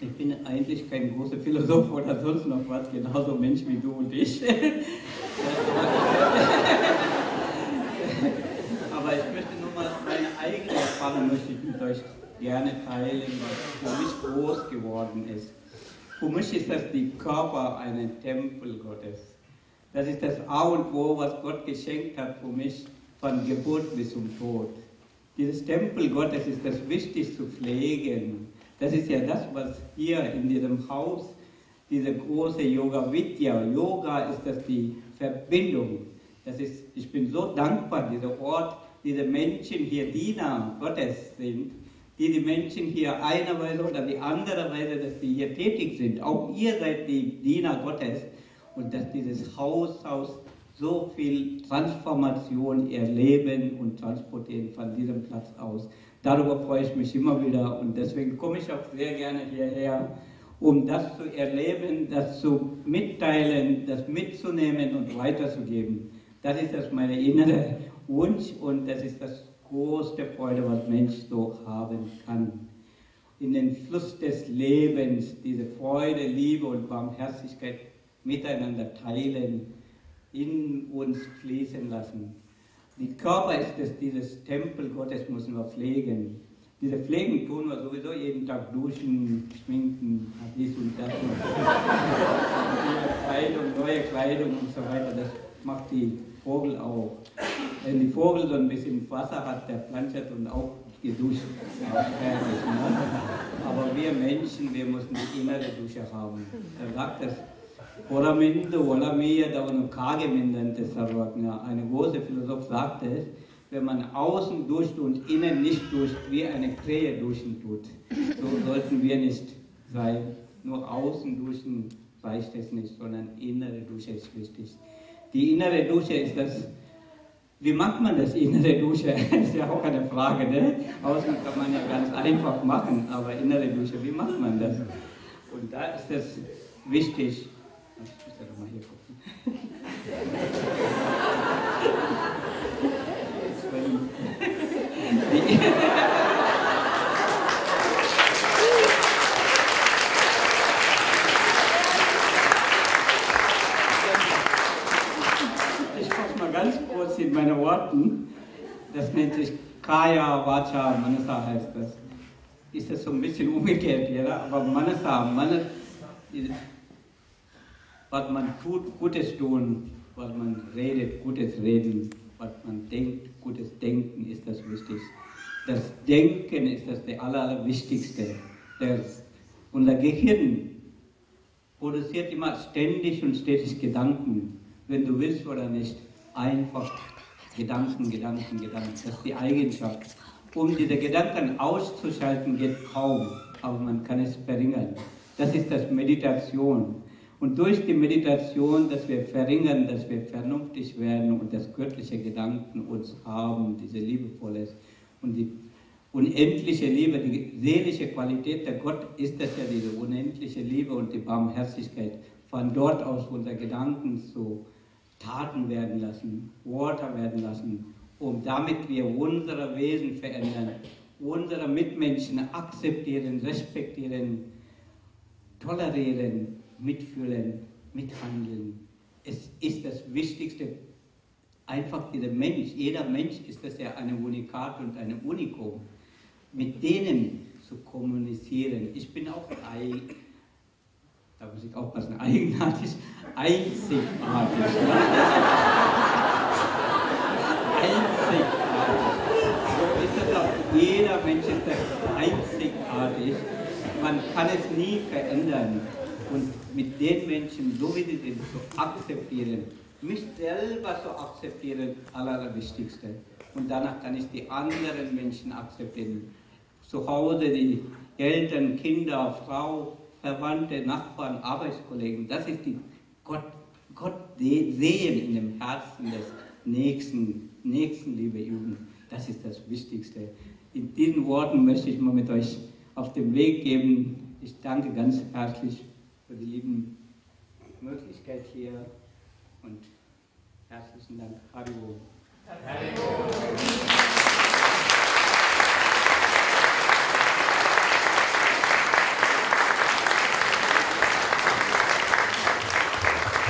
Ich bin eigentlich kein großer Philosoph oder sonst noch was, genauso Mensch wie du und ich. Aber ich möchte nur mal meine eigene Erfahrung möchte ich mit euch gerne teilen, was für mich groß geworden ist. Für mich ist das die Körper eines Tempel Gottes. Das ist das A und O, was Gott geschenkt hat für mich von Geburt bis zum Tod. Dieses Tempel Gottes ist das wichtig zu pflegen das ist ja das, was hier in diesem Haus, diese große Yoga Vidya, Yoga ist das die Verbindung. Das ist, ich bin so dankbar, dieser Ort, diese Menschen hier Diener Gottes sind, die die Menschen hier einer Weise oder die andere Weise, dass die hier tätig sind. Auch ihr seid die Diener Gottes und dass dieses Haus aus so viel Transformation erleben und transportieren von diesem Platz aus. Darüber freue ich mich immer wieder und deswegen komme ich auch sehr gerne hierher, um das zu erleben, das zu mitteilen, das mitzunehmen und weiterzugeben. Das ist das mein innerer Wunsch und das ist das größte Freude, was Mensch so haben kann. In den Fluss des Lebens diese Freude, Liebe und Barmherzigkeit miteinander teilen, in uns fließen lassen. Die Körper ist es, dieses Tempel Gottes müssen wir pflegen. Diese Pflegen tun wir sowieso jeden Tag duschen, schminken, dies und das. Und Kleidung, neue Kleidung und so weiter, das macht die Vogel auch. Wenn die Vogel so ein bisschen Wasser hat, der planschert und auch geduscht. Ne? Aber wir Menschen, wir müssen die innere Dusche haben. Er sagt das ಹೊರಮಿಂದು ಒಳಮೀಯದವನು ಕಾಗೆ ಮಿಂದಂತೆ ಸರ್ವಜ್ಞ. Ein großer Philosoph sagte es, wenn man außen duscht und innen nicht duscht, wie eine Krähe duschen tut. So sollten wir nicht sein. Nur außen duschen reicht es nicht, sondern innere Dusche ist wichtig. Die innere Dusche ist das, wie macht man das innere Dusche? Das ist ja auch eine Frage, ne? Außen kann man ja ganz einfach machen, aber innere Dusche, wie macht man das? Und da ist es wichtig, ich muss ja doch mal hier gucken. Ich fasse mal ganz kurz in meine Worten. Das nennt sich Kaya Vacha Manasa heißt das. Ist das so ein bisschen umgekehrt, ja? aber Manasa, Manasa was man tut, Gutes tun, was man redet, Gutes reden, was man denkt, Gutes denken, ist das Wichtigste. Das Denken ist das aller, Allerwichtigste. Das, unser Gehirn produziert immer ständig und stetig Gedanken, wenn du willst oder nicht. Einfach Gedanken, Gedanken, Gedanken. Das ist die Eigenschaft. Um diese Gedanken auszuschalten, geht kaum, aber man kann es verringern. Das ist das Meditation. Und durch die Meditation, dass wir verringern, dass wir vernünftig werden und das göttliche Gedanken uns haben, diese liebevolle und die unendliche Liebe, die seelische Qualität der Gott ist das ja, diese unendliche Liebe und die Barmherzigkeit. Von dort aus unsere Gedanken zu Taten werden lassen, Worte werden lassen, um damit wir unsere Wesen verändern, unsere Mitmenschen akzeptieren, respektieren, tolerieren, mitfühlen, mithandeln. Es ist das Wichtigste, einfach dieser Mensch, jeder Mensch ist das ja ein Unikat und ein Unikum, mit denen zu kommunizieren. Ich bin auch ein, da muss ich aufpassen, eigenartig, einzigartig. einzigartig. Ist das auch. Jeder Mensch ist das einzigartig. Man kann es nie verändern und mit den Menschen, so wie sie sind, zu akzeptieren, mich selber zu akzeptieren, allerwichtigste. Und danach kann ich die anderen Menschen akzeptieren. Zu Hause die Eltern, Kinder, Frau, Verwandte, Nachbarn, Arbeitskollegen, das ist die Gott, Gott sehen in dem Herzen des Nächsten, Nächstenliebe üben. Das ist das Wichtigste. In diesen Worten möchte ich mal mit euch auf den Weg geben. Ich danke ganz herzlich lieben Möglichkeit hier und herzlichen Dank. Haribo. Haribo.